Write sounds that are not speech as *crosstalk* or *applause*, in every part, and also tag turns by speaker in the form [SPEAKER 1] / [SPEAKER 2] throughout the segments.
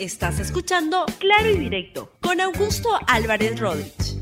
[SPEAKER 1] Estás escuchando Claro y Directo con Augusto Álvarez Rodríguez.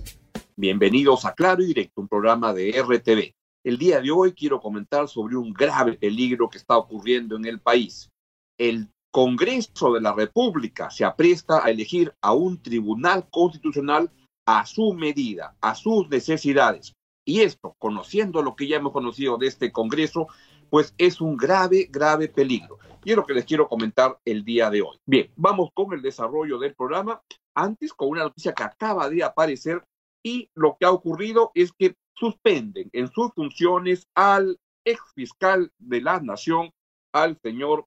[SPEAKER 2] Bienvenidos a Claro y Directo, un programa de RTV. El día de hoy quiero comentar sobre un grave peligro que está ocurriendo en el país. El Congreso de la República se apresta a elegir a un tribunal constitucional a su medida, a sus necesidades. Y esto, conociendo lo que ya hemos conocido de este Congreso, pues es un grave, grave peligro. Y lo que les quiero comentar el día de hoy. Bien, vamos con el desarrollo del programa. Antes, con una noticia que acaba de aparecer y lo que ha ocurrido es que suspenden en sus funciones al ex fiscal de la Nación, al señor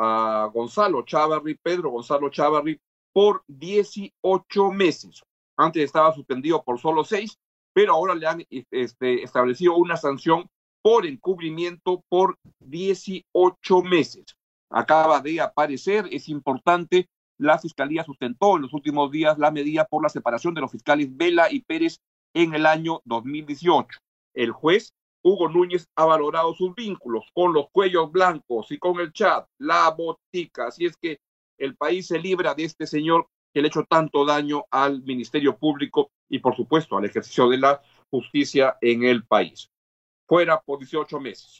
[SPEAKER 2] uh, Gonzalo Chávarri, Pedro Gonzalo Chávarri, por 18 meses. Antes estaba suspendido por solo seis, pero ahora le han este, establecido una sanción por encubrimiento por 18 meses. Acaba de aparecer, es importante, la Fiscalía sustentó en los últimos días la medida por la separación de los fiscales Vela y Pérez en el año 2018. El juez Hugo Núñez ha valorado sus vínculos con los cuellos blancos y con el chat, la botica, así es que el país se libra de este señor que le ha hecho tanto daño al Ministerio Público y, por supuesto, al ejercicio de la justicia en el país fuera por 18 meses.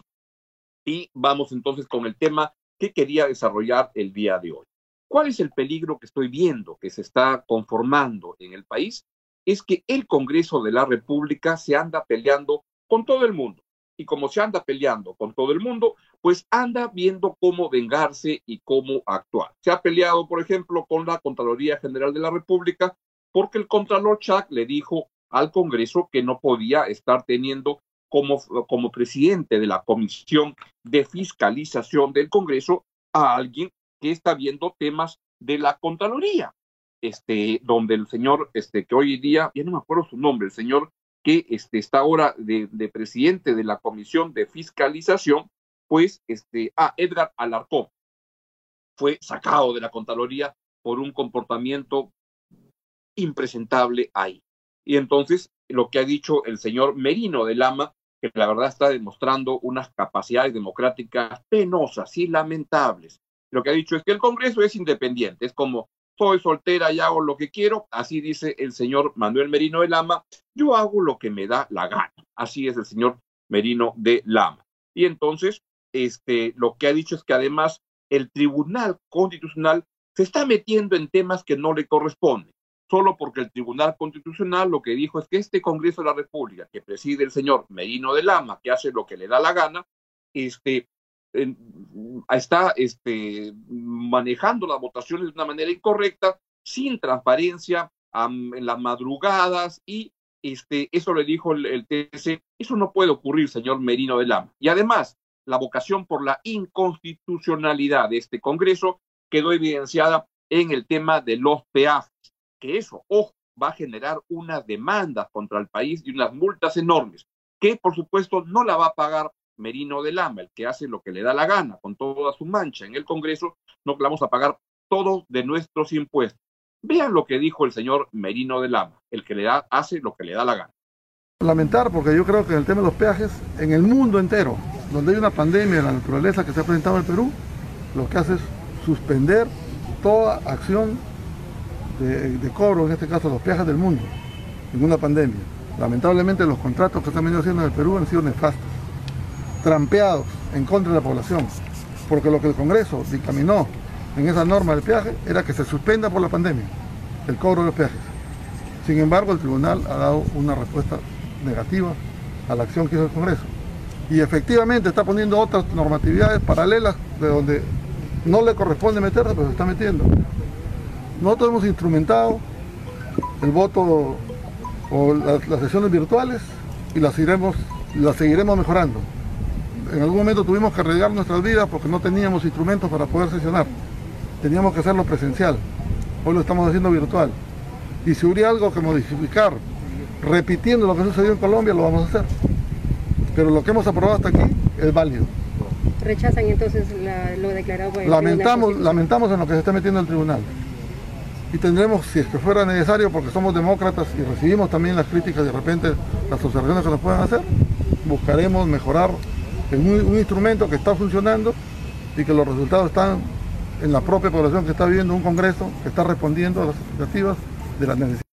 [SPEAKER 2] Y vamos entonces con el tema que quería desarrollar el día de hoy. ¿Cuál es el peligro que estoy viendo que se está conformando en el país? Es que el Congreso de la República se anda peleando con todo el mundo. Y como se anda peleando con todo el mundo, pues anda viendo cómo vengarse y cómo actuar. Se ha peleado, por ejemplo, con la Contraloría General de la República porque el Contralor Chac le dijo al Congreso que no podía estar teniendo como, como presidente de la Comisión de Fiscalización del Congreso a alguien que está viendo temas de la Contraloría, este, donde el señor, este, que hoy día, ya no me acuerdo su nombre, el señor que este, está ahora de, de presidente de la Comisión de Fiscalización, pues, este, a Edgar Alarcón, fue sacado de la Contraloría por un comportamiento impresentable ahí. Y entonces, lo que ha dicho el señor Merino de Lama que la verdad está demostrando unas capacidades democráticas penosas y lamentables. Lo que ha dicho es que el Congreso es independiente, es como soy soltera y hago lo que quiero, así dice el señor Manuel Merino de Lama, yo hago lo que me da la gana. Así es el señor Merino de Lama. Y entonces, este, lo que ha dicho es que además el Tribunal Constitucional se está metiendo en temas que no le corresponden solo porque el Tribunal Constitucional lo que dijo es que este Congreso de la República, que preside el señor Merino de Lama, que hace lo que le da la gana, este, está este, manejando las votaciones de una manera incorrecta, sin transparencia, en las madrugadas, y este, eso le dijo el, el TC, eso no puede ocurrir, señor Merino de Lama. Y además, la vocación por la inconstitucionalidad de este Congreso quedó evidenciada en el tema de los peajes que eso, ojo, va a generar unas demandas contra el país y unas multas enormes, que por supuesto no la va a pagar Merino de Lama, el que hace lo que le da la gana con toda su mancha en el Congreso, no la vamos a pagar todo de nuestros impuestos. Vean lo que dijo el señor Merino de Lama, el que le da, hace lo que le da la gana.
[SPEAKER 3] Lamentar, porque yo creo que en el tema de los peajes, en el mundo entero, donde hay una pandemia de la naturaleza que se ha presentado en el Perú, lo que hace es suspender toda acción de, cobro, en este caso los peajes del mundo, en una pandemia. Lamentablemente los contratos que se han venido haciendo en el Perú han sido nefastos, trampeados en contra de la población, porque lo que el Congreso dictaminó en esa norma del peaje era que se suspenda por la pandemia el cobro de los peajes. Sin embargo, el tribunal ha dado una respuesta negativa a la acción que hizo el Congreso. Y efectivamente está poniendo otras normatividades paralelas de donde no le corresponde meterse, pero se está metiendo. Nosotros hemos instrumentado el voto o las, sesiones virtuales y las, iremos, las seguiremos mejorando. En algún momento tuvimos que arriesgar nuestras vidas porque no teníamos instrumentos para poder sesionar. Teníamos que hacerlo presencial. Hoy lo estamos haciendo virtual. Y si hubiera algo que modificar, repitiendo lo que sucedió en Colombia, lo vamos a hacer. Pero lo que hemos aprobado hasta aquí es válido.
[SPEAKER 4] ¿Rechazan entonces lo declarado por el
[SPEAKER 3] lamentamos, Lamentamos en lo que se está metiendo el tribunal y tendremos, si es que fuera necesario, porque somos demócratas y recibimos también las críticas de repente, las observaciones que nos puedan hacer, buscaremos mejorar un, un instrumento que está funcionando y que los resultados están en la propia población que está viviendo un Congreso que está respondiendo a las expectativas de las necesidades.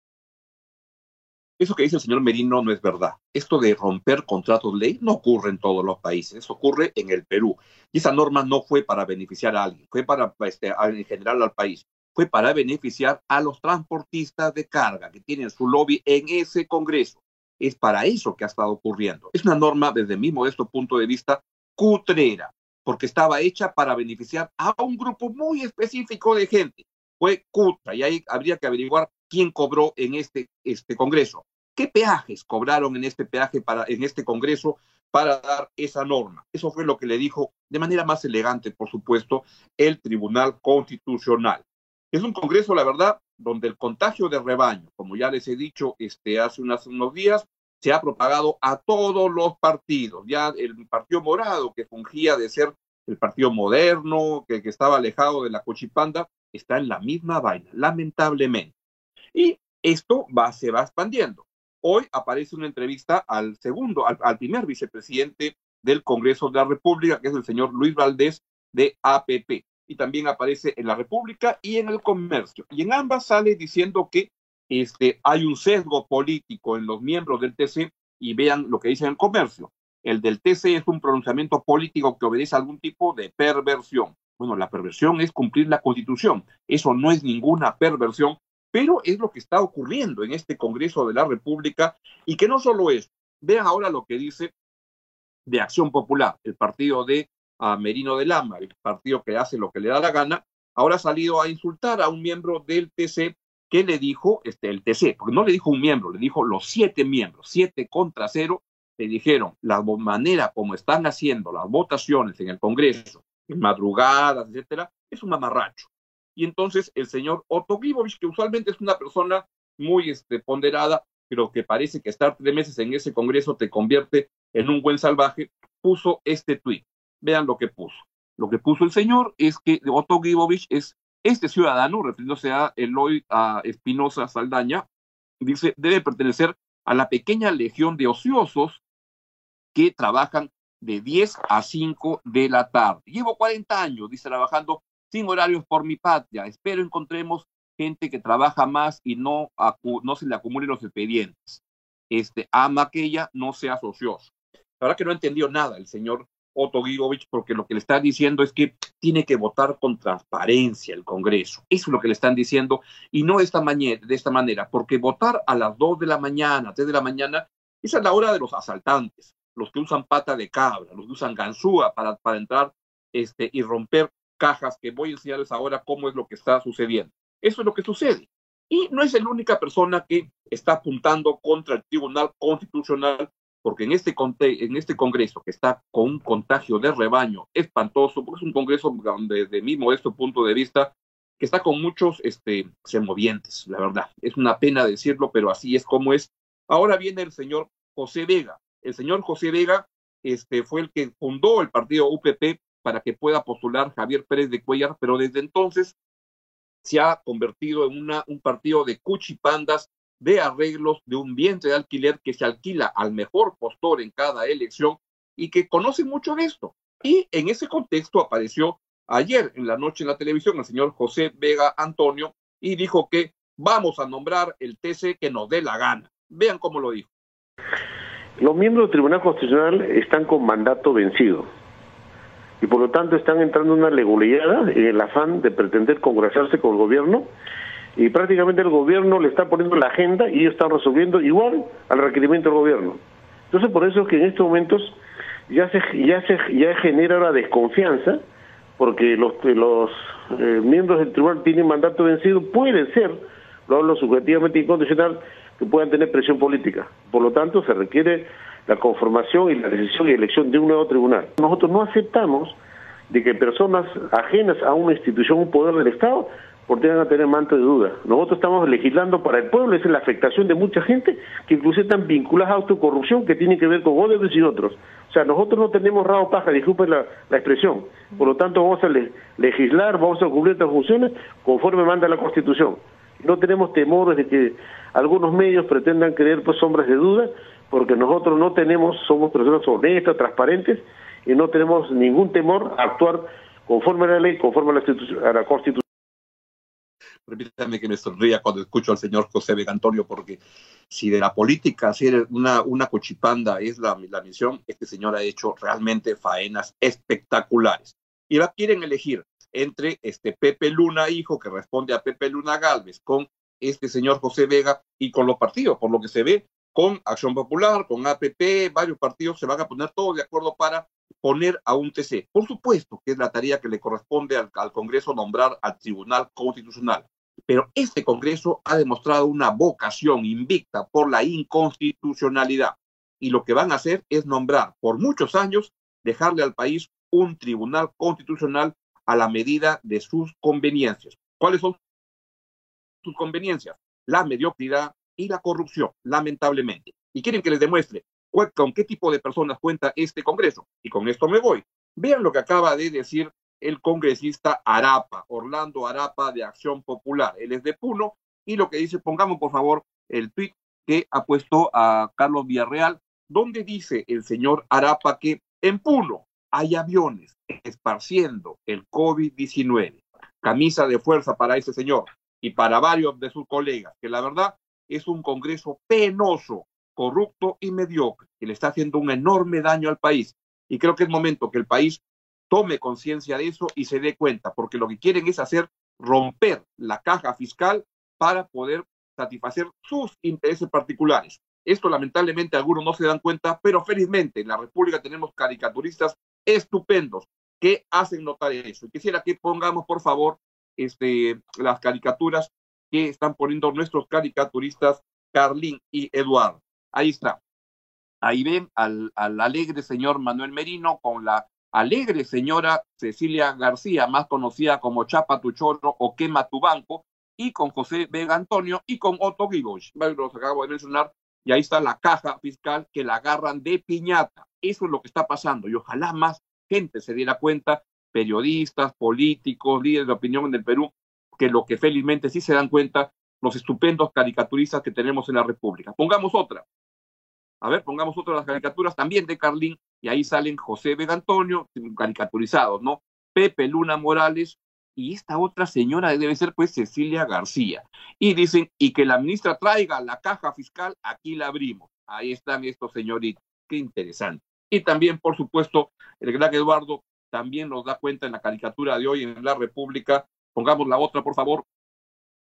[SPEAKER 2] Eso que dice el señor Merino no es verdad. Esto de romper contratos ley no ocurre en todos los países, eso ocurre en el Perú. Y esa norma no fue para beneficiar a alguien, fue para, este, en general al país, fue para beneficiar a los transportistas de carga que tienen su lobby en ese Congreso. Es para eso que ha estado ocurriendo. Es una norma, desde mi modesto punto de vista, cutrera, porque estaba hecha para beneficiar a un grupo muy específico de gente. Fue cutra y ahí habría que averiguar quién cobró en este, este Congreso. ¿Qué peajes cobraron en este peaje para, en este Congreso para dar esa norma? Eso fue lo que le dijo de manera más elegante, por supuesto, el Tribunal Constitucional. Es un Congreso, la verdad, donde el contagio de rebaño, como ya les he dicho este, hace unos días, se ha propagado a todos los partidos. Ya el Partido Morado, que fungía de ser el partido moderno, que, que estaba alejado de la cochipanda, está en la misma vaina, lamentablemente. Y esto va, se va expandiendo. Hoy aparece una entrevista al segundo, al, primer vicepresidente del Congreso de la República, que es el señor Luis Valdés de APP. Y también aparece en la República y en el Comercio. Y en ambas sale diciendo que este, hay un sesgo político en los miembros del TC y vean lo que dice en el Comercio. El del TC es un pronunciamiento político que obedece a algún tipo de perversión. Bueno, la perversión es cumplir la Constitución. Eso no es ninguna perversión, pero es lo que está ocurriendo en este Congreso de la República y que no solo es, vean ahora lo que dice de Acción Popular, el partido de uh, Merino de Lama, el partido que hace lo que le da la gana, ahora ha salido a insultar a un miembro del TC que le dijo, este, el TC, porque no le dijo un miembro, le dijo los siete miembros, siete contra cero, le dijeron la manera como están haciendo las votaciones en el Congreso, en madrugadas, etcétera, es un mamarracho. Y entonces el señor Otto Gibovich, que usualmente es una persona muy este, ponderada, pero que parece que estar tres meses en ese Congreso te convierte en un buen salvaje, puso este tuit. Vean lo que puso. Lo que puso el señor es que Otto Gibovich es este ciudadano, refiriéndose a Eloy a Espinosa Saldaña, dice, debe pertenecer a la pequeña legión de ociosos que trabajan de 10 a 5 de la tarde. Llevo 40 años, dice, trabajando sin horarios por mi patria. Espero encontremos gente que trabaja más y no, no se le acumulen los expedientes. Este, ama que ella no sea ocioso. La verdad que no entendió nada el señor Otto porque lo que le está diciendo es que tiene que votar con transparencia el Congreso. Eso es lo que le están diciendo y no de esta, manera, de esta manera, porque votar a las 2 de la mañana, 3 de la mañana, esa es la hora de los asaltantes, los que usan pata de cabra, los que usan ganzúa para, para entrar este, y romper cajas que voy a enseñarles ahora cómo es lo que está sucediendo. Eso es lo que sucede. Y no es la única persona que está apuntando contra el Tribunal Constitucional, porque en este, en este Congreso, que está con un contagio de rebaño espantoso, porque es un Congreso donde, de mi modesto punto de vista, que está con muchos este, semovientes, la verdad. Es una pena decirlo, pero así es como es. Ahora viene el señor José Vega. El señor José Vega este, fue el que fundó el partido UPP para que pueda postular Javier Pérez de Cuellar, pero desde entonces se ha convertido en una, un partido de cuchipandas, de arreglos, de un vientre de alquiler que se alquila al mejor postor en cada elección y que conoce mucho de esto. Y en ese contexto apareció ayer en la noche en la televisión el señor José Vega Antonio y dijo que vamos a nombrar el TC que nos dé la gana. Vean cómo lo dijo.
[SPEAKER 5] Los miembros del Tribunal Constitucional están con mandato vencido y por lo tanto están entrando en una leguleada en el afán de pretender congraciarse con el gobierno y prácticamente el gobierno le está poniendo la agenda y ellos están resolviendo igual al requerimiento del gobierno. Entonces por eso es que en estos momentos ya se ya se ya genera una desconfianza porque los los eh, miembros del tribunal tienen mandato vencido puede ser lo hablo subjetivamente incondicional que puedan tener presión política. Por lo tanto se requiere la conformación y la decisión y elección de un nuevo tribunal. Nosotros no aceptamos de que personas ajenas a una institución, un poder del Estado, tengan a tener manto de duda. Nosotros estamos legislando para el pueblo, es la afectación de mucha gente que incluso están vinculadas a autocorrupción que tiene que ver con Odebrecht y otros. O sea, nosotros no tenemos rabo paja, disculpen la, expresión. Por lo tanto, vamos a legislar, vamos a cumplir estas funciones conforme manda la Constitución. No tenemos temores de que algunos medios pretendan creer pues sombras de duda, porque nosotros no tenemos, somos personas honestas, transparentes, y no tenemos ningún temor a actuar conforme a la ley, conforme a la, Constitución.
[SPEAKER 2] Permítame que me sonría cuando escucho al señor José Vega Antonio, porque si de la política hacer una, una cochipanda es la, la misión, este señor ha hecho realmente faenas espectaculares. Y la quieren elegir entre este Pepe Luna, hijo, que responde a Pepe Luna Galvez, con este señor José Vega y con los partidos, por lo que se ve, con Acción Popular, con APP, varios partidos se van a poner todos de acuerdo para poner a un TC. Por supuesto que es la tarea que le corresponde al, Congreso nombrar al Tribunal Constitucional, pero este Congreso ha demostrado una vocación invicta por la inconstitucionalidad y lo que van a hacer es nombrar por muchos años, dejarle al país un Tribunal Constitucional a la medida de sus conveniencias. ¿Cuáles son sus conveniencias? La mediocridad y la corrupción, lamentablemente. Y quieren que les demuestre con qué tipo de personas cuenta este Congreso. Y con esto me voy. Vean lo que acaba de decir el congresista Arapa, Orlando Arapa de Acción Popular. Él es de Puno y lo que dice, pongamos por favor el tweet que ha puesto a Carlos Villarreal, donde dice el señor Arapa que en Puno hay aviones esparciendo el COVID-19. Camisa de fuerza para ese señor y para varios de sus colegas, que la verdad es un Congreso penoso, corrupto y mediocre, que le está haciendo un enorme daño al país. Y creo que es momento que el país tome conciencia de eso y se dé cuenta, porque lo que quieren es hacer romper la caja fiscal para poder satisfacer sus intereses particulares. Esto lamentablemente algunos no se dan cuenta, pero felizmente en la República tenemos caricaturistas estupendos que hacen notar eso. Y quisiera que pongamos, por favor, este, las caricaturas que están poniendo nuestros caricaturistas Carlín y Eduardo. Ahí está. Ahí ven al, al alegre señor Manuel Merino con la alegre señora Cecilia García, más conocida como Chapa tu chorro o Quema tu banco, y con José Vega Antonio y con Otto Gigosh. Los acabo de mencionar. Y ahí está la caja fiscal que la agarran de piñata. Eso es lo que está pasando y ojalá más gente se diera cuenta, periodistas, políticos, líderes de opinión en el Perú, que lo que felizmente sí se dan cuenta los estupendos caricaturistas que tenemos en la República. Pongamos otra. A ver, pongamos otra de las caricaturas también de Carlín, y ahí salen José Vega Antonio, caricaturizados, ¿no? Pepe Luna Morales, y esta otra señora debe ser pues Cecilia García. Y dicen, y que la ministra traiga la caja fiscal, aquí la abrimos. Ahí están estos señoritos. Qué interesante. Y también, por supuesto, el gran Eduardo también nos da cuenta en la caricatura de hoy en la República. Pongamos la otra, por favor,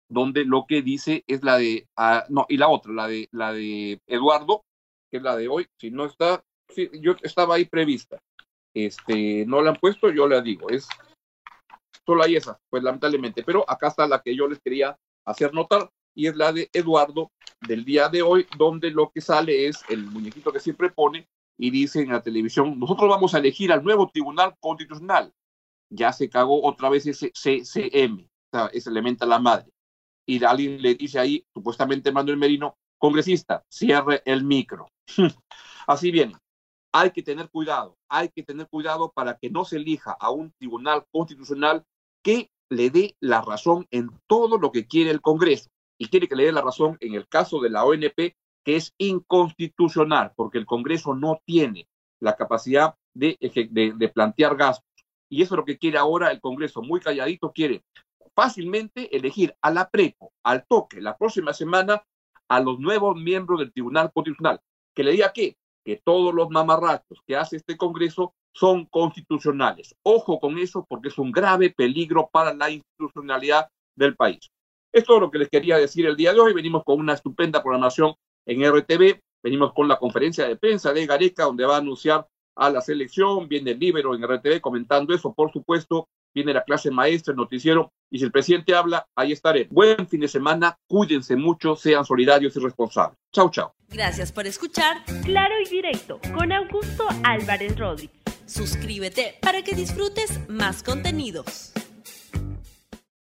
[SPEAKER 2] donde lo que dice es la de, ah, no, y la otra, la de, la de Eduardo, que es la de hoy. Si no está, yo estaba ahí prevista. Este, no la han puesto, yo la digo, es solo hay esa, pues lamentablemente, pero acá está la que yo les quería hacer notar y es la de Eduardo del día de hoy, donde lo que sale es el muñequito que siempre pone y dice en la televisión, nosotros vamos a elegir al nuevo Tribunal Constitucional. Ya se cagó otra vez ese CCM, ese elemento a la madre. Y alguien le dice ahí, supuestamente Manuel Merino, congresista, cierre el micro. *laughs* Así bien, hay que tener cuidado, hay que tener cuidado para que no se elija a un tribunal constitucional que le dé la razón en todo lo que quiere el Congreso. Y quiere que le dé la razón en el caso de la ONP, que es inconstitucional, porque el Congreso no tiene la capacidad de, plantear gastos. Y eso es lo que quiere ahora el Congreso, muy calladito, quiere fácilmente elegir a la PRECO, al toque, la próxima semana, a los nuevos miembros del Tribunal Constitucional. Que le diga qué? Que todos los mamarrachos que hace este Congreso son constitucionales. Ojo con eso porque es un grave peligro para la institucionalidad del país. Esto es lo que les quería decir el día de hoy. Venimos con una estupenda programación en RTV. Venimos con la conferencia de prensa de Gareca, donde va a anunciar a la selección. Viene el Libero en RTV comentando eso, por supuesto. Viene la clase maestra, el noticiero. Y si el presidente habla, ahí estaré. Buen fin de semana. Cuídense mucho, sean solidarios y responsables. Chau, chau.
[SPEAKER 1] Gracias por escuchar Claro y Directo con Augusto Álvarez Rodríguez. Suscríbete para que disfrutes más contenidos.